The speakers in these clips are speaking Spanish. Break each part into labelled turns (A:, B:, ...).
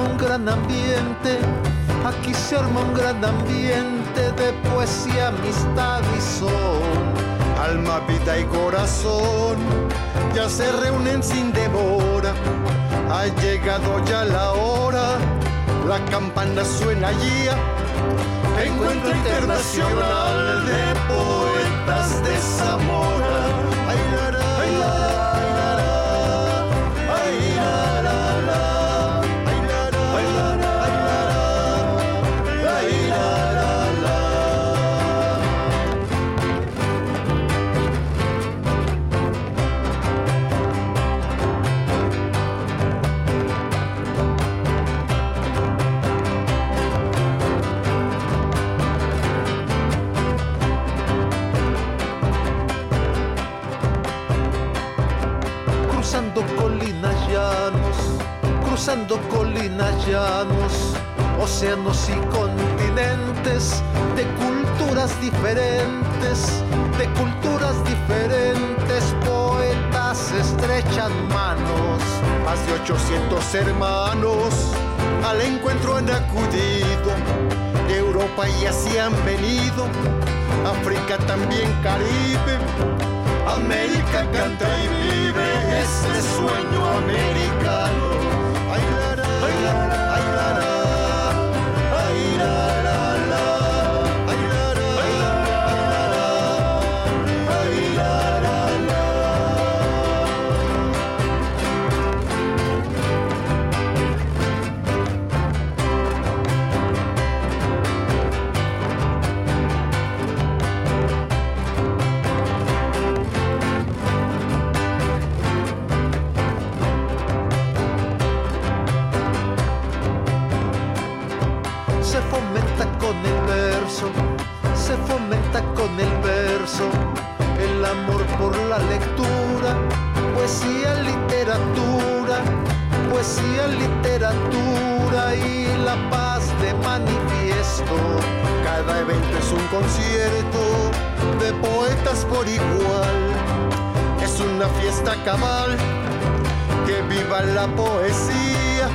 A: Un gran ambiente, aquí se arma un gran ambiente de poesía, amistad y son, alma, vida y corazón, ya se reúnen sin demora, ha llegado ya la hora, la campana suena ya Encuentro Internacional de Poetas de Zamora. Cruzando colinas, llanos, océanos y continentes, de culturas diferentes, de culturas diferentes, poetas estrechan manos, más de 800 hermanos al encuentro han acudido, Europa y Asia han venido, África también Caribe, América canta y vive ese sueño americano. con el verso, el amor por la lectura, poesía, literatura, poesía, literatura y la paz de manifiesto.
B: Cada evento es un concierto de poetas por igual, es una fiesta cabal, que viva la poesía.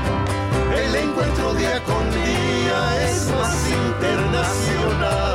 B: El encuentro día con día es más internacional.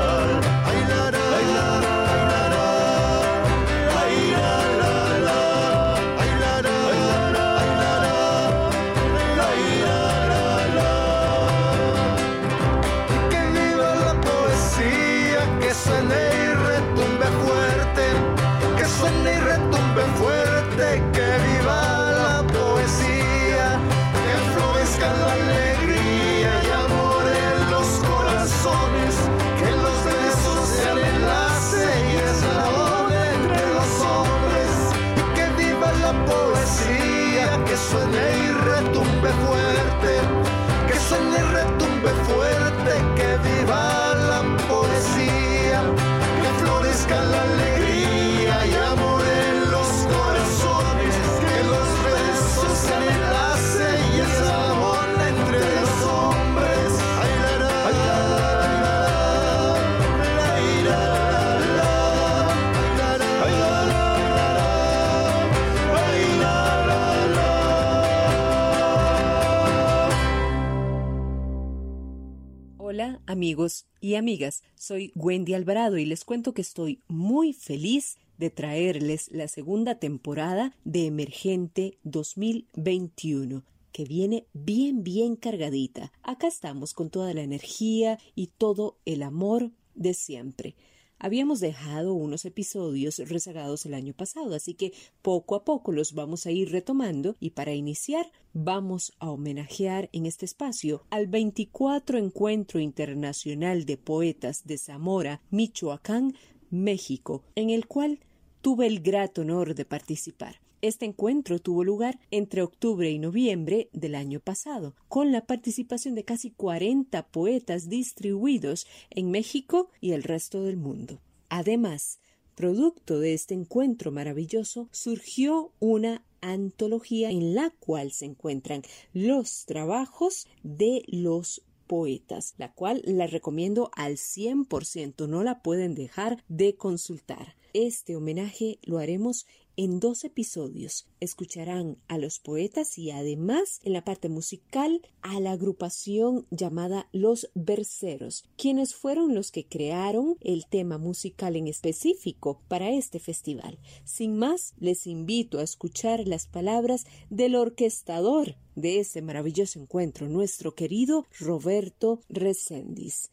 C: Amigos y amigas. Soy Wendy Alvarado y les cuento que estoy muy feliz de traerles la segunda temporada de Emergente 2021 que viene bien, bien cargadita. Acá estamos con toda la energía y todo el amor de siempre. Habíamos dejado unos episodios rezagados el año pasado, así que poco a poco los vamos a ir retomando y para iniciar vamos a homenajear en este espacio al 24 Encuentro Internacional de Poetas de Zamora, Michoacán, México, en el cual tuve el grato honor de participar. Este encuentro tuvo lugar entre octubre y noviembre del año pasado, con la participación de casi 40 poetas distribuidos en México y el resto del mundo. Además, producto de este encuentro maravilloso, surgió una antología en la cual se encuentran los trabajos de los poetas, la cual la recomiendo al 100%, no la pueden dejar de consultar. Este homenaje lo haremos en dos episodios escucharán a los poetas y además en la parte musical a la agrupación llamada Los Berceros, quienes fueron los que crearon el tema musical en específico para este festival. Sin más, les invito a escuchar las palabras del orquestador de este maravilloso encuentro, nuestro querido Roberto Reséndiz.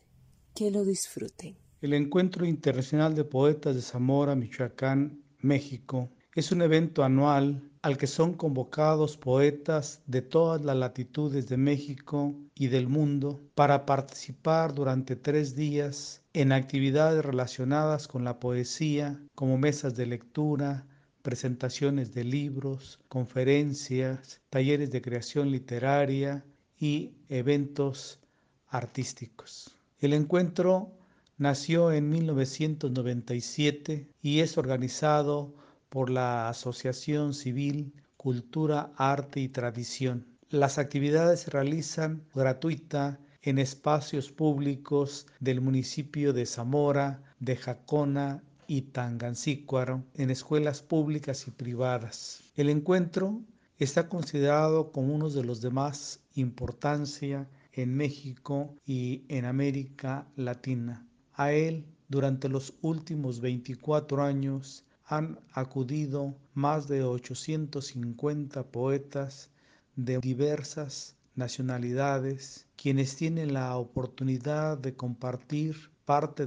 C: Que lo disfruten.
D: El Encuentro Internacional de Poetas de Zamora, Michoacán, México, es un evento anual al que son convocados poetas de todas las latitudes de México y del mundo para participar durante tres días en actividades relacionadas con la poesía, como mesas de lectura, presentaciones de libros, conferencias, talleres de creación literaria y eventos artísticos. El encuentro nació en 1997 y es organizado por la Asociación Civil Cultura, Arte y Tradición. Las actividades se realizan gratuita en espacios públicos del municipio de Zamora, de Jacona y Tangancícuaro, en escuelas públicas y privadas. El encuentro está considerado como uno de los de más importancia en México y en América Latina. A él, durante los últimos 24 años, han acudido más de 850 poetas de diversas nacionalidades, quienes tienen la oportunidad de compartir parte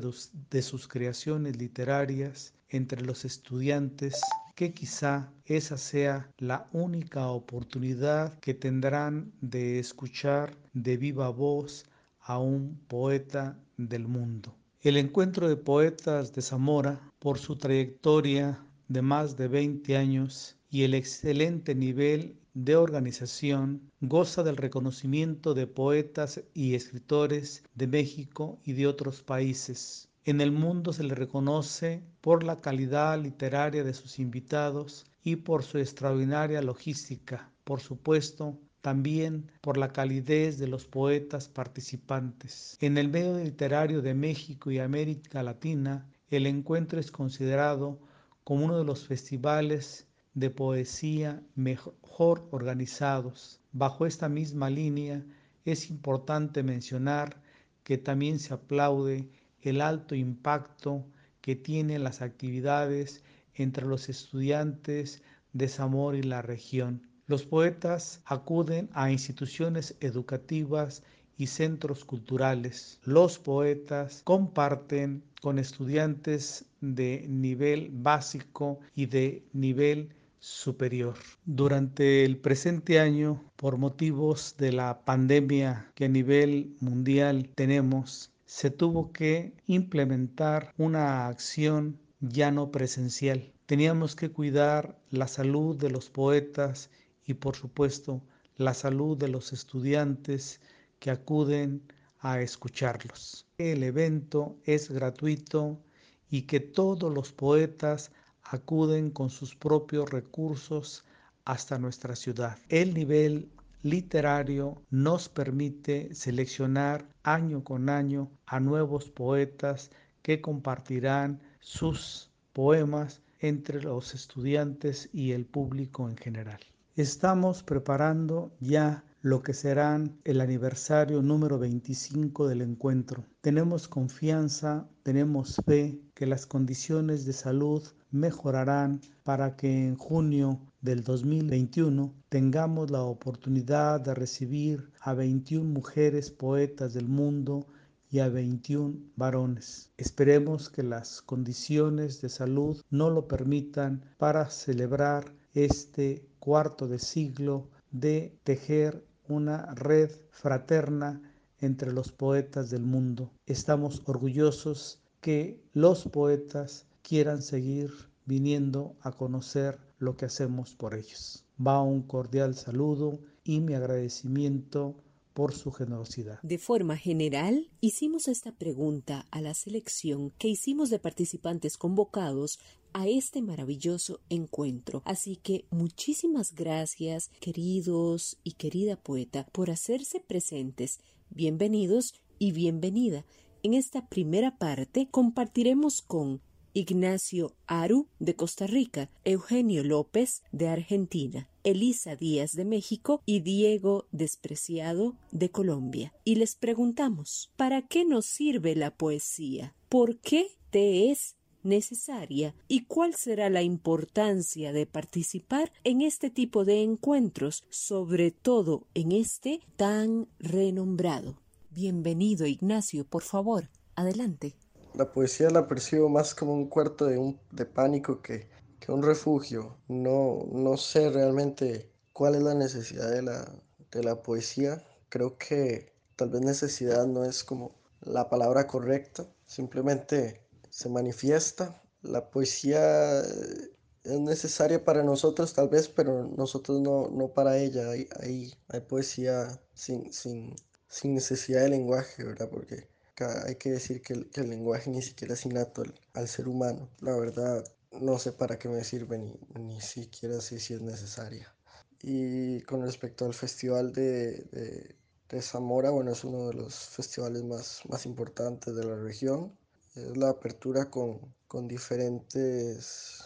D: de sus creaciones literarias entre los estudiantes, que quizá esa sea la única oportunidad que tendrán de escuchar de viva voz a un poeta del mundo. El encuentro de poetas de Zamora, por su trayectoria de más de 20 años y el excelente nivel de organización, goza del reconocimiento de poetas y escritores de México y de otros países. En el mundo se le reconoce por la calidad literaria de sus invitados y por su extraordinaria logística, por supuesto, también por la calidez de los poetas participantes. En el medio literario de México y América Latina, el encuentro es considerado como uno de los festivales de poesía mejor organizados. Bajo esta misma línea, es importante mencionar que también se aplaude el alto impacto que tienen las actividades entre los estudiantes de Zamora y la región los poetas acuden a instituciones educativas y centros culturales. Los poetas comparten con estudiantes de nivel básico y de nivel superior. Durante el presente año, por motivos de la pandemia que a nivel mundial tenemos, se tuvo que implementar una acción ya no presencial. Teníamos que cuidar la salud de los poetas y por supuesto la salud de los estudiantes que acuden a escucharlos. El evento es gratuito y que todos los poetas acuden con sus propios recursos hasta nuestra ciudad. El nivel literario nos permite seleccionar año con año a nuevos poetas que compartirán sus poemas entre los estudiantes y el público en general. Estamos preparando ya lo que serán el aniversario número 25 del encuentro. Tenemos confianza, tenemos fe que las condiciones de salud mejorarán para que en junio del 2021 tengamos la oportunidad de recibir a 21 mujeres poetas del mundo y a 21 varones. Esperemos que las condiciones de salud no lo permitan para celebrar este cuarto de siglo de tejer una red fraterna entre los poetas del mundo. Estamos orgullosos que los poetas quieran seguir viniendo a conocer lo que hacemos por ellos. Va un cordial saludo y mi agradecimiento por su generosidad.
C: De forma general, hicimos esta pregunta a la selección que hicimos de participantes convocados a este maravilloso encuentro. Así que muchísimas gracias, queridos y querida poeta, por hacerse presentes. Bienvenidos y bienvenida. En esta primera parte compartiremos con Ignacio Aru de Costa Rica, Eugenio López de Argentina, Elisa Díaz de México y Diego Despreciado de Colombia. Y les preguntamos, ¿para qué nos sirve la poesía? ¿Por qué te es necesaria y cuál será la importancia de participar en este tipo de encuentros, sobre todo en este tan renombrado. Bienvenido, Ignacio, por favor, adelante.
E: La poesía la percibo más como un cuarto de, pánico que, que un refugio. No, no sé realmente cuál es la necesidad de la, de la poesía. Creo que tal vez necesidad no es como la palabra correcta. Simplemente se manifiesta. La poesía eh, es necesaria para nosotros tal vez, pero nosotros no, no para ella. Hay, hay, hay poesía sin, sin, sin, necesidad de lenguaje, ¿verdad? Porque hay que decir que el, lenguaje ni siquiera es innato al, ser humano. La verdad, no sé para qué me sirve ni, ni siquiera sé si es necesaria. Y con respecto al festival de, de, de Zamora, bueno, es uno de los festivales más, más importantes de la región es la apertura con, con diferentes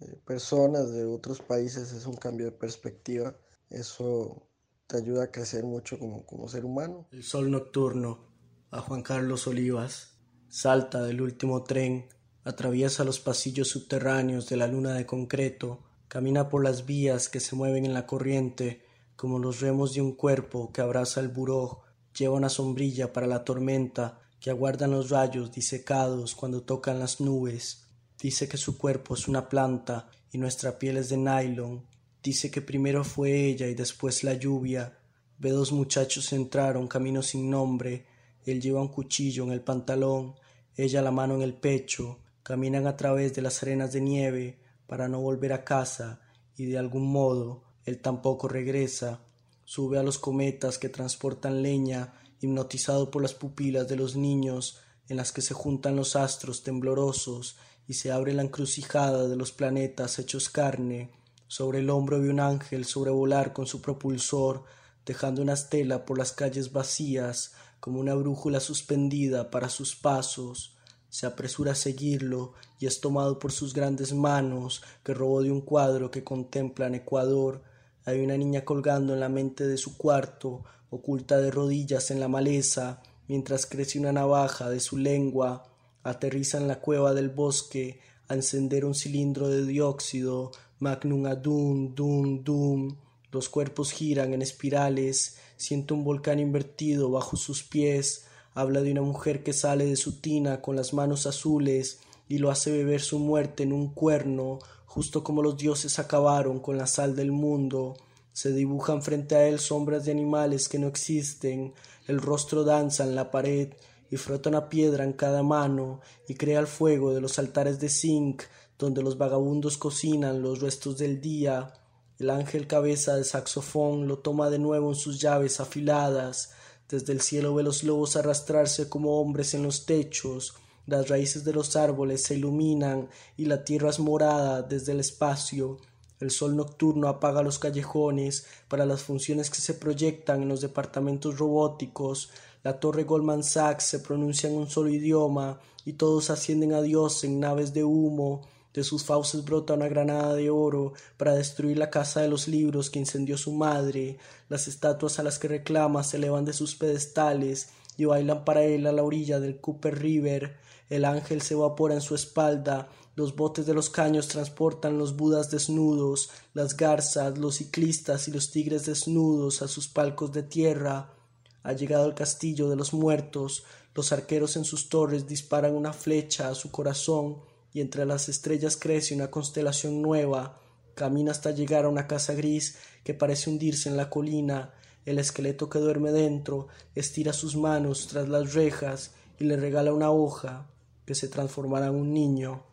E: eh, personas de otros países, es un cambio de perspectiva. Eso te ayuda a crecer mucho como, como ser humano.
F: El sol nocturno, a Juan Carlos Olivas, salta del último tren, atraviesa los pasillos subterráneos de la luna de concreto, camina por las vías que se mueven en la corriente como los remos de un cuerpo que abraza el buró, lleva una sombrilla para la tormenta, que aguardan los rayos disecados cuando tocan las nubes. Dice que su cuerpo es una planta y nuestra piel es de nylon. Dice que primero fue ella y después la lluvia. Ve dos muchachos entraron camino sin nombre. Él lleva un cuchillo en el pantalón, ella la mano en el pecho. Caminan a través de las arenas de nieve para no volver a casa y de algún modo él tampoco regresa. Sube a los cometas que transportan leña hipnotizado por las pupilas de los niños en las que se juntan los astros temblorosos y se abre la encrucijada de los planetas hechos carne, sobre el hombro de un ángel sobrevolar con su propulsor, dejando una estela por las calles vacías como una brújula suspendida para sus pasos, se apresura a seguirlo y es tomado por sus grandes manos que robó de un cuadro que contempla en Ecuador. Hay una niña colgando en la mente de su cuarto, oculta de rodillas en la maleza, mientras crece una navaja de su lengua, aterriza en la cueva del bosque a encender un cilindro de dióxido, magnum adum, dum, dum. Los cuerpos giran en espirales, siente un volcán invertido bajo sus pies, habla de una mujer que sale de su tina con las manos azules y lo hace beber su muerte en un cuerno, justo como los dioses acabaron con la sal del mundo. Se dibujan frente a él sombras de animales que no existen, el rostro danza en la pared y frota una piedra en cada mano y crea el fuego de los altares de zinc donde los vagabundos cocinan los restos del día. El ángel cabeza de saxofón lo toma de nuevo en sus llaves afiladas. Desde el cielo ve los lobos arrastrarse como hombres en los techos. Las raíces de los árboles se iluminan y la tierra es morada desde el espacio. El sol nocturno apaga los callejones para las funciones que se proyectan en los departamentos robóticos. La torre Goldman Sachs se pronuncia en un solo idioma y todos ascienden a Dios en naves de humo. De sus fauces brota una granada de oro para destruir la casa de los libros que incendió su madre. Las estatuas a las que reclama se elevan de sus pedestales y bailan para él a la orilla del Cooper River. El ángel se evapora en su espalda los botes de los caños transportan los budas desnudos, las garzas, los ciclistas y los tigres desnudos a sus palcos de tierra. Ha llegado al castillo de los muertos, los arqueros en sus torres disparan una flecha a su corazón y entre las estrellas crece una constelación nueva. Camina hasta llegar a una casa gris que parece hundirse en la colina. El esqueleto que duerme dentro estira sus manos tras las rejas y le regala una hoja que se transformará en un niño.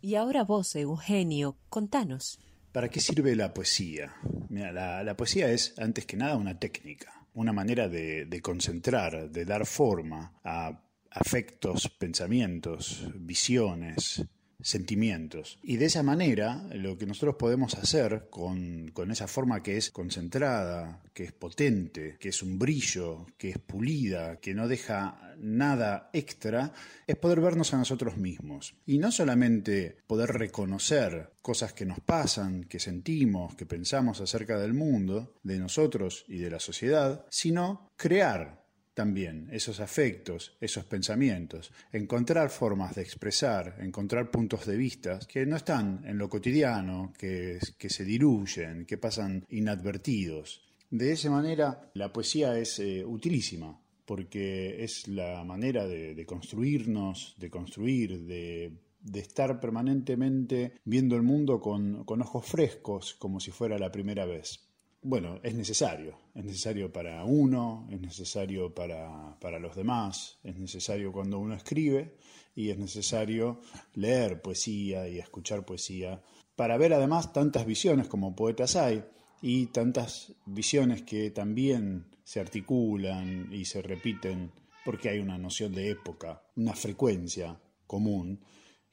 C: Y ahora vos, Eugenio, contanos.
G: ¿Para qué sirve la poesía? la, poesía es, antes que nada, una técnica, una manera de, de concentrar, de dar forma a afectos, pensamientos, visiones, sentimientos. Y de esa manera, lo que nosotros podemos hacer con, esa forma que es concentrada, que es potente, que es un brillo, que es pulida, que no deja nada extra, es poder vernos a nosotros mismos. Y no solamente poder reconocer cosas que nos pasan, que sentimos, que pensamos acerca del mundo, de nosotros y de la sociedad, sino crear también esos afectos, esos pensamientos, encontrar formas de expresar, encontrar puntos de vista que no están en lo cotidiano, que, que se diluyen, que pasan inadvertidos. De esa manera, la poesía es eh, utilísima, porque es la manera de, construirnos, de construir, de, estar permanentemente viendo el mundo con ojos frescos, como si fuera la primera vez bueno, es necesario. Es necesario para uno, es necesario para, para, los demás, es necesario cuando uno escribe y es necesario leer poesía y escuchar poesía para ver además tantas visiones como poetas hay y tantas visiones que también se articulan y se repiten porque hay una noción de época, una frecuencia común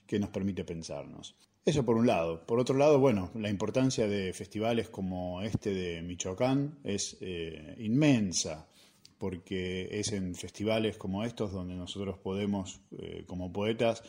G: que nos permite pensarnos. Eso por un lado. Por otro lado, bueno, la importancia de festivales como este de Michoacán es eh, inmensa, porque es en festivales como estos donde nosotros podemos, eh, como poetas,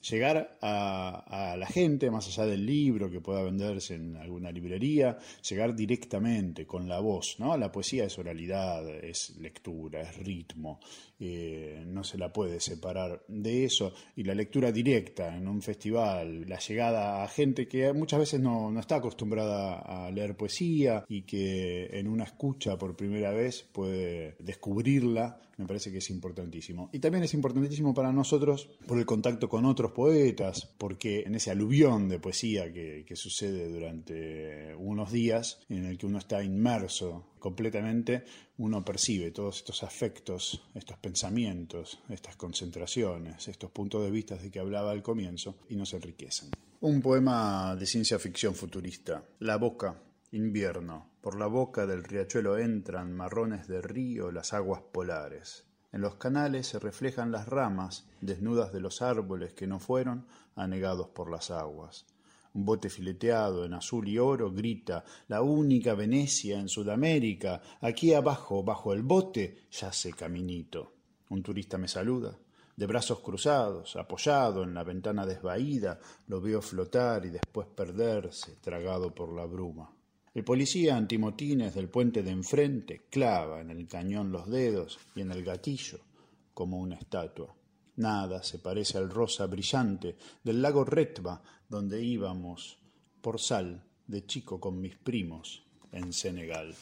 G: llegar a, la gente, más allá del libro que pueda venderse en alguna librería, llegar directamente con la voz, ¿no? La poesía es oralidad, es lectura, es ritmo, eh, no se la puede separar de eso, y la lectura directa en un festival, la llegada a gente que muchas veces no, no está acostumbrada a leer poesía y que en una escucha por primera vez puede descubrirla, me parece que es importantísimo. Y también es importantísimo para nosotros por el contacto con otros poetas, porque en ese aluvión de poesía que, sucede durante unos días, en el que uno está inmerso completamente, uno percibe todos estos afectos, estos pensamientos, estas concentraciones, estos puntos de vista de que hablaba al comienzo, y nos enriquecen. Un poema de ciencia ficción futurista, La boca Invierno. Por la boca del riachuelo entran, marrones de río, las aguas polares. En los canales se reflejan las ramas, desnudas de los árboles que no fueron anegados por las aguas. Un bote fileteado en azul y oro grita, la única Venecia en Sudamérica, aquí abajo, bajo el bote, yace Caminito. Un turista me saluda, de brazos cruzados, apoyado en la ventana desvaída, lo veo flotar y después perderse, tragado por la bruma. El policía antimotines del puente de enfrente clava en el cañón los dedos y en el gatillo como una estatua. Nada se parece al rosa brillante del lago Retba donde íbamos por sal de chico con mis primos en Senegal.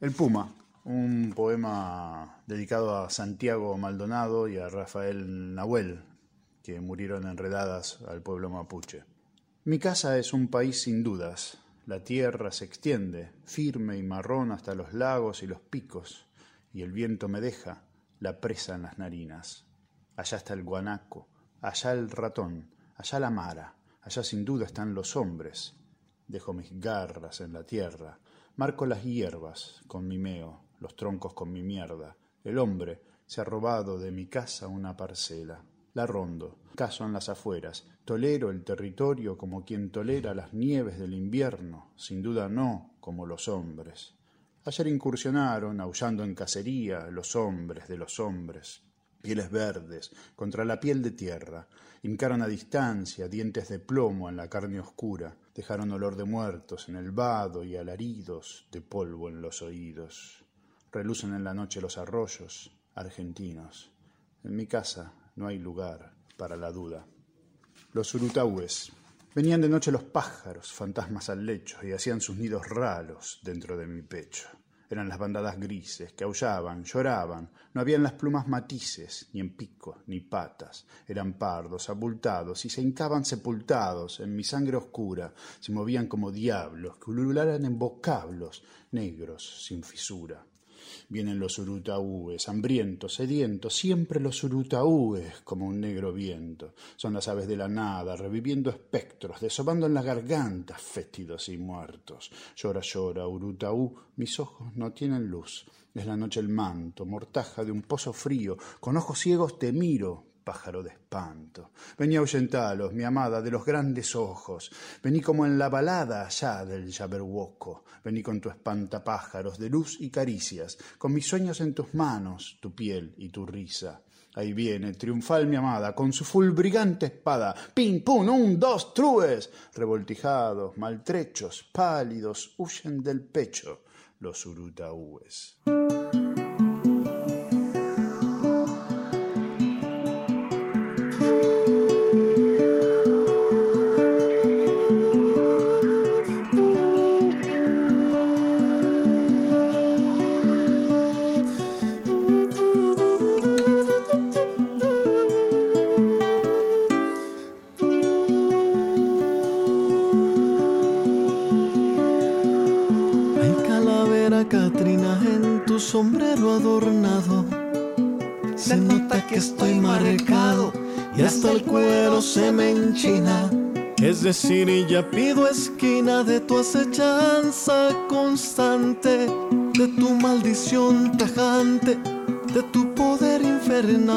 G: El Puma, un poema dedicado a Santiago Maldonado y a Rafael Nahuel, que murieron enredadas al pueblo mapuche. Mi casa es un país sin dudas, la tierra se extiende, firme y marrón hasta los lagos y los picos, y el viento me deja la presa en las narinas. Allá está el guanaco, allá el ratón, allá la mara, allá sin duda están los hombres. Dejo mis garras en la tierra, marco las hierbas con mi meo, los troncos con mi mierda. El hombre se ha robado de mi casa una parcela la rondo, caso en las afueras, tolero el territorio como quien tolera las nieves del invierno, sin duda no como los hombres. Ayer incursionaron, aullando en cacería, los hombres de los hombres, pieles verdes, contra la piel de tierra, hincaron a distancia, dientes de plomo en la carne oscura, dejaron olor de muertos en el vado y alaridos de polvo en los oídos. Relucen en la noche los arroyos, argentinos. En mi casa no hay lugar para la duda. Los urutaúes. Venían de noche los pájaros, fantasmas al lecho, y hacían sus nidos raros dentro de mi pecho. eran las bandadas grises que aullaban, lloraban, no habían las plumas matices, ni en pico, ni patas, eran pardos, abultados, y se hincaban sepultados en mi sangre oscura, se movían como diablos que ulularan en vocablos, negros, sin fisura. Vienen los urutaúes, hambrientos, sedientos, siempre los urutaúes, como un negro viento. Son las aves de la nada, reviviendo espectros, desobando en la garganta, fétidos y muertos. Llora, llora, urutaú, mis ojos no tienen luz. Es la noche el manto, mortaja de un pozo frío, con ojos ciegos te miro, pájaro de espanto. Vení ahuyentalos, mi amada, de los grandes ojos. Vení como en la balada allá del Yaberwoco. Vení con tu espantapájaros de luz y caricias, con mis sueños en tus manos, tu piel y tu risa. Ahí viene, triunfal mi amada, con su fulbrigante espada. Pim, pum, un, dos, trues. Revoltijados, maltrechos, pálidos, huyen del pecho los urutaúes.
H: Y ya pido esquina de tu acechanza constante, de tu maldición tajante, de tu poder infernal.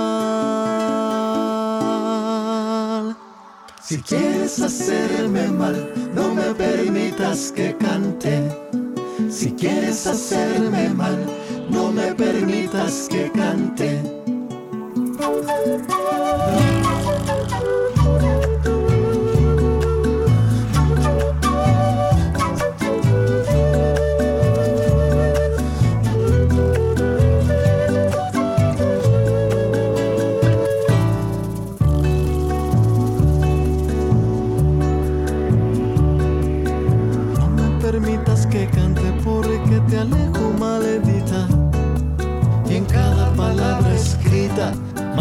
H: Si quieres hacerme mal, no me permitas que cante. Si quieres hacerme mal, no me permitas que cante.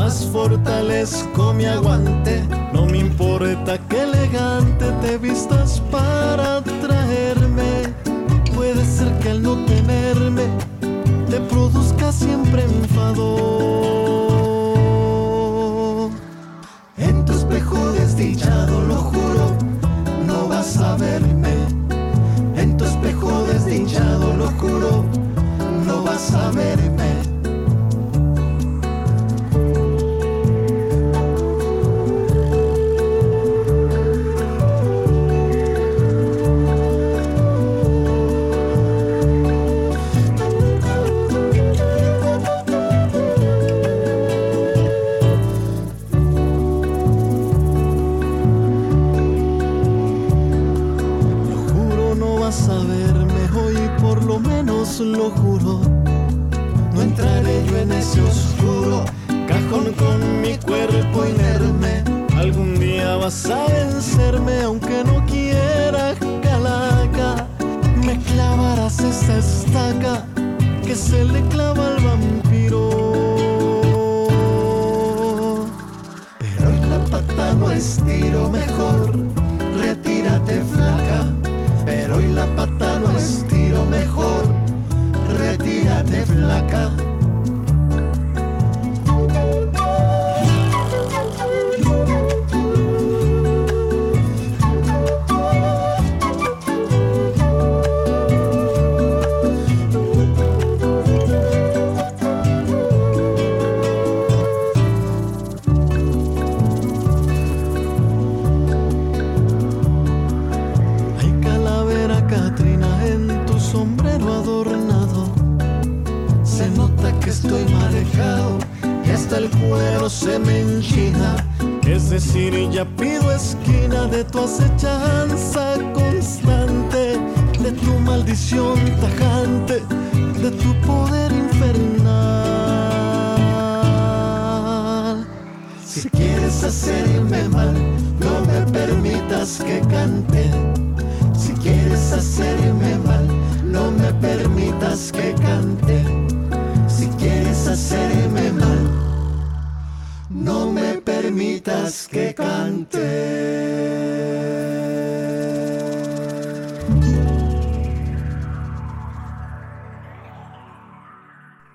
H: Fortalezco mi aguante. No me importa que elegante te vistas para traerme. Puede ser que al no tenerme te produzca siempre enfado.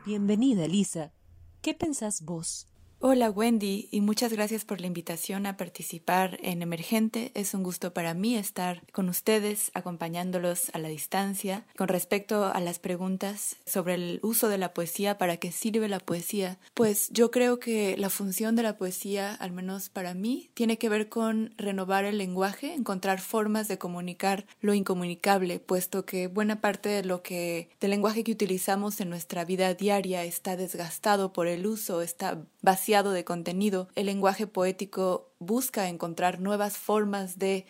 C: Bienvenida, Elisa. ¿Qué pensás vos?
I: Hola Wendy y muchas gracias por la invitación a participar en Emergente. Es un gusto para mí estar con ustedes acompañándolos a la distancia. Con respecto a las preguntas sobre el uso de la poesía, ¿para qué sirve la poesía? Pues yo creo que la función de la poesía, al menos para mí, tiene que ver con renovar el lenguaje, encontrar formas de comunicar lo incomunicable, puesto que buena parte de lo que del lenguaje que utilizamos en nuestra vida diaria está desgastado por el uso, está vaciado de contenido, el lenguaje poético busca encontrar nuevas formas de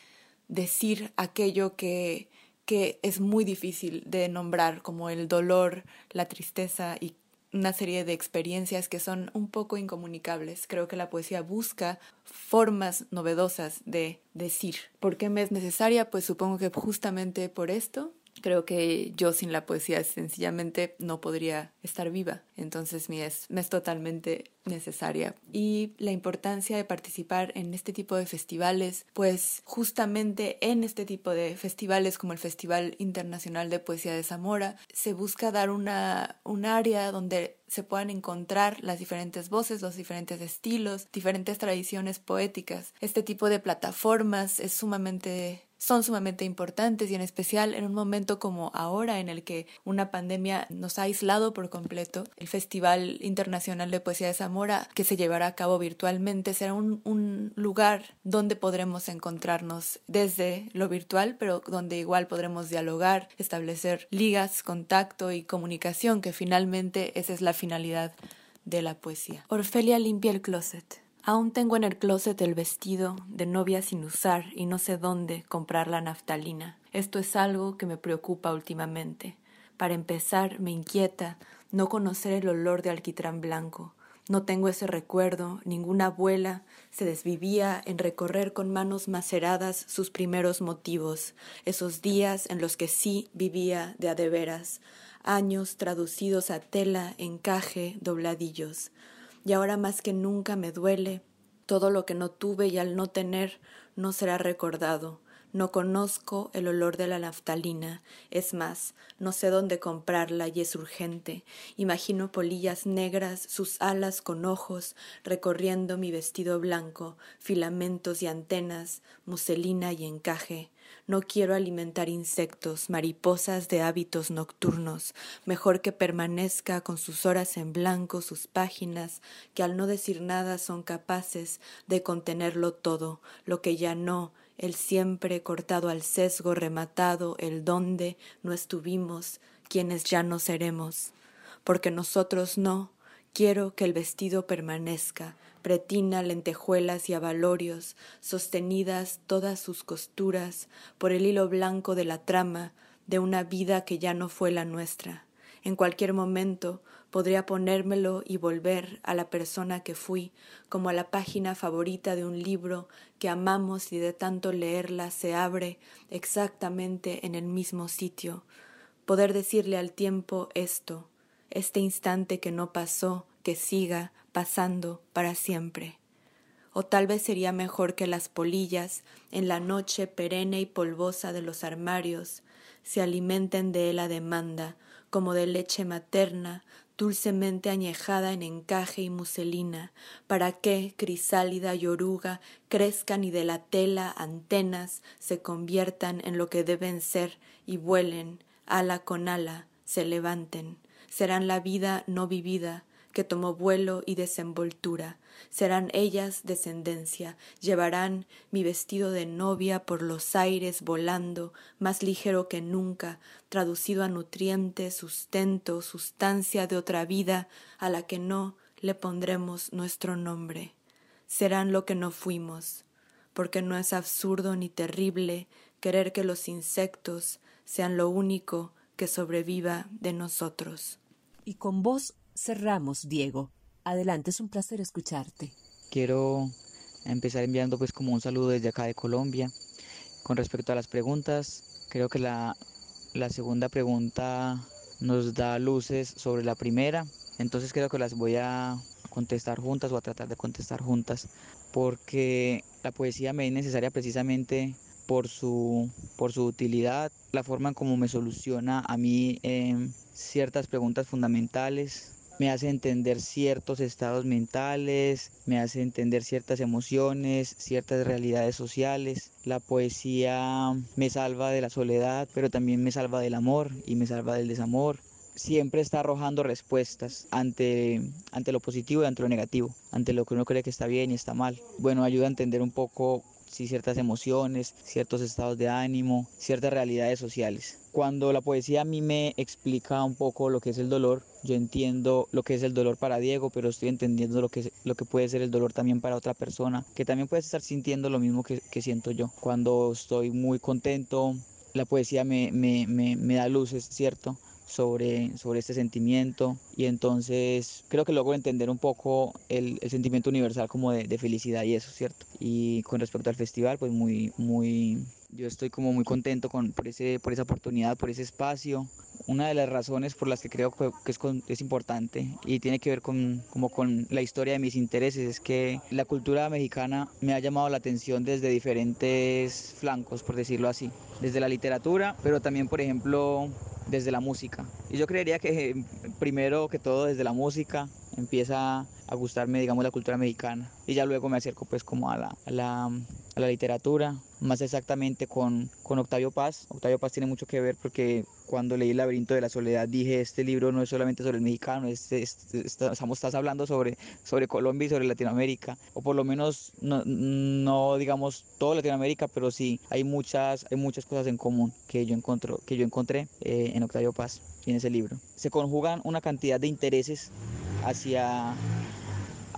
I: decir aquello que, que es muy difícil de nombrar, como el dolor, la tristeza y una serie de experiencias que son un poco incomunicables. Creo que la poesía busca formas novedosas de decir. ¿Por qué me es necesaria? Pues supongo que justamente por esto, Creo que yo sin la poesía sencillamente no podría estar viva. Entonces me es, me es totalmente necesaria. Y la importancia de participar en este tipo de festivales, pues justamente en este tipo de festivales como el Festival Internacional de Poesía de Zamora, se busca dar una, un área donde se puedan encontrar las diferentes voces, los diferentes estilos, diferentes tradiciones poéticas. Este tipo de plataformas es sumamente son sumamente importantes y en especial en un momento como ahora en el que una pandemia nos ha aislado por completo. El Festival Internacional de Poesía de Zamora, que se llevará a cabo virtualmente, será un, un lugar donde podremos encontrarnos desde lo virtual, pero donde igual podremos dialogar, establecer ligas, contacto y comunicación, que finalmente esa es la finalidad de la poesía. Orfelia limpia el closet. Aún tengo en el closet el vestido de novia sin usar y no sé dónde comprar la naftalina. Esto es algo que me preocupa últimamente. Para empezar, me inquieta no conocer el olor de alquitrán blanco. No tengo ese recuerdo, ninguna abuela se desvivía en recorrer con manos maceradas sus primeros motivos, esos días en los que sí vivía de a de veras, años traducidos a tela, encaje, dobladillos y ahora más que nunca me duele. Todo lo que no tuve y al no tener no será recordado. No conozco el olor de la naftalina, es más, no sé dónde comprarla y es urgente. Imagino polillas negras, sus alas con ojos, recorriendo mi vestido blanco, filamentos y antenas, muselina y encaje. No quiero alimentar insectos, mariposas de hábitos nocturnos. Mejor que permanezca con sus horas en blanco, sus páginas, que al no decir nada son capaces de contenerlo todo, lo que ya no, el siempre cortado al sesgo rematado, el donde no estuvimos, quienes ya no seremos. Porque nosotros no, quiero que el vestido permanezca, pretina, lentejuelas y abalorios, sostenidas todas sus costuras por el hilo blanco de la trama de una vida que ya no fue la nuestra. En cualquier momento podría ponérmelo y volver a la persona que fui, como a la página favorita de un libro que amamos y de tanto leerla se abre exactamente en el mismo sitio. Poder decirle al tiempo esto, este instante que no pasó, que siga, pasando para siempre. O tal vez sería mejor que las polillas, en la noche perenne y polvosa de los armarios, se alimenten de él a demanda, como de leche materna, dulcemente añejada en encaje y muselina, para que, crisálida y oruga, crezcan y de la tela antenas se conviertan en lo que deben ser y vuelen, ala con ala, se levanten. Serán la vida no vivida, que tomó vuelo y desenvoltura. Serán ellas descendencia, llevarán mi vestido de novia por los aires volando, más ligero que nunca, traducido a nutriente, sustento, sustancia de otra vida, a la que no le pondremos nuestro nombre. Serán lo que no fuimos, porque no es absurdo ni terrible querer que los insectos sean lo único que sobreviva de nosotros.
C: Y con vos cerramos, Diego. Adelante, es un placer escucharte.
J: Quiero empezar enviando pues como un saludo desde acá de Colombia. Con respecto a las preguntas, creo que la la segunda pregunta nos da luces sobre la primera, entonces creo que las voy a contestar juntas o a tratar de contestar juntas, porque la poesía me es necesaria precisamente por su, por su utilidad, la forma en cómo me soluciona a mí em, ciertas preguntas fundamentales, me hace entender ciertos estados mentales, me hace entender ciertas emociones, ciertas realidades sociales. La poesía me salva de la soledad, pero también me salva del amor y me salva del desamor. Siempre está arrojando respuestas ante, ante lo positivo y ante lo negativo, ante lo que uno cree que está bien y está mal. Bueno, ayuda a entender un poco sí, ciertas emociones, ciertos estados de ánimo, ciertas realidades sociales. Cuando la poesía a mí me explica un poco lo que es el dolor, yo entiendo lo que es el dolor para Diego, pero estoy entendiendo lo que, lo que puede ser el dolor también para otra persona, que también puede estar sintiendo lo mismo que, que siento yo. Cuando estoy muy contento, la poesía me, me, me, me da luces, ¿cierto? sobre, sobre este sentimiento y entonces creo que logro entender un poco el, el sentimiento universal como de, de, felicidad y eso, ¿cierto? Y con respecto al festival, pues muy, muy, yo estoy como muy contento con, por, ese, por esa oportunidad, por ese espacio. Una de las razones por las que creo que es, es importante y tiene que ver con, como con la historia de mis intereses es que la cultura mexicana me ha llamado la atención desde diferentes flancos, por decirlo así. Desde la literatura, pero también, por ejemplo, desde la música. Y yo creería que primero que todo desde la música empieza a gustarme, digamos, la cultura mexicana. Y ya luego me acerco pues como a la, a la, a la literatura, más exactamente con, con Octavio Paz. Octavio Paz tiene mucho que ver porque cuando leí El laberinto de la soledad dije, este libro no es solamente sobre el mexicano, este, este, estamos, estás hablando sobre, sobre Colombia y sobre Latinoamérica, o por lo menos no, no, digamos todo Latinoamérica, pero sí hay muchas, hay muchas cosas en común que yo, encuentro, que yo encontré eh, en Octavio Paz y en ese libro. Se conjugan una cantidad de intereses hacia,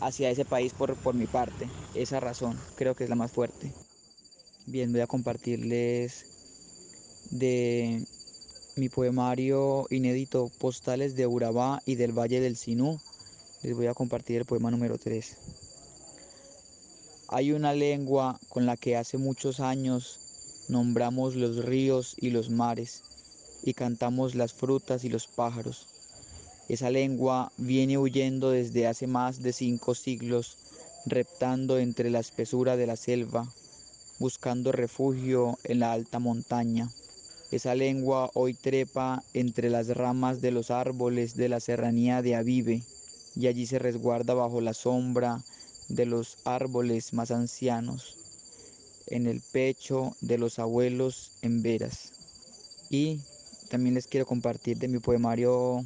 J: hacia ese país por, por mi parte. Esa razón creo que es la más fuerte. Bien, voy a compartirles de mi poemario inédito Postales de Urabá y del Valle del Sinú. Les voy a compartir el poema número 3. Hay una lengua con la que hace muchos años nombramos los ríos y los mares y cantamos las frutas y los pájaros. Esa lengua viene huyendo desde hace más de cinco siglos, reptando entre la espesura de la selva, buscando refugio en la alta montaña. Esa lengua hoy trepa entre las ramas de los árboles de la serranía de Avive, y allí se resguarda bajo la sombra de los árboles más ancianos, en el pecho de los abuelos en veras. Y también les quiero compartir de mi poemario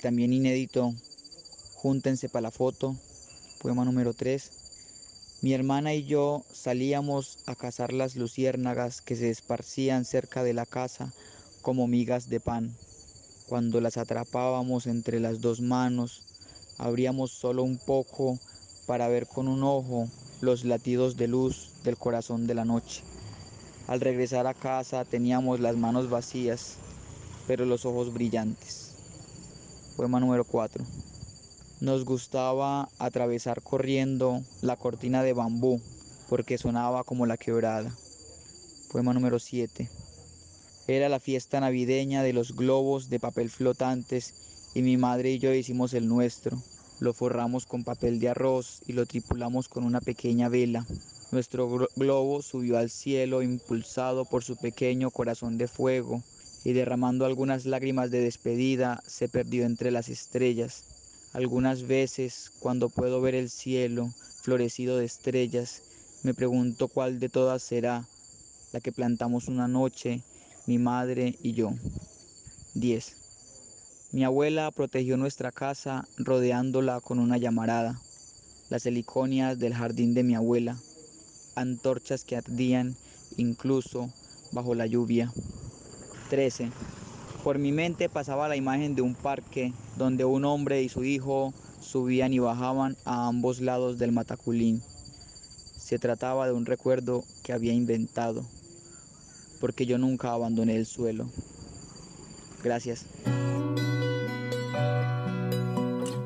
J: también inédito, Júntense para la foto, poema número 3. Mi hermana y yo salíamos a cazar las luciérnagas que se esparcían cerca de la casa como migas de pan. Cuando las atrapábamos entre las dos manos, abríamos solo un poco para ver con un ojo los latidos de luz del corazón de la noche. Al regresar a casa teníamos las manos vacías, pero los ojos brillantes. Poema número 4. Nos gustaba atravesar corriendo la cortina de bambú porque sonaba como la quebrada. Poema número 7. Era la fiesta navideña de los globos de papel flotantes y mi madre y yo hicimos el nuestro. Lo forramos con papel de arroz y lo tripulamos con una pequeña vela. Nuestro globo subió al cielo impulsado por su pequeño corazón de fuego y derramando algunas lágrimas de despedida se perdió entre las estrellas. Algunas veces, cuando puedo ver el cielo florecido de estrellas, me pregunto cuál de todas será la que plantamos una noche, mi madre y yo. 10. Mi abuela protegió nuestra casa rodeándola con una llamarada, las heliconias del jardín de mi abuela, antorchas que ardían incluso bajo la lluvia. 13. Por mi mente pasaba la imagen de un parque donde un hombre y su hijo subían y bajaban a ambos lados del mataculín. Se trataba de un recuerdo que había inventado, porque yo nunca abandoné el suelo. Gracias.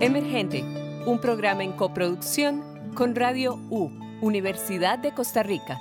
C: Emergente, un programa en coproducción con Radio U, Universidad de Costa Rica.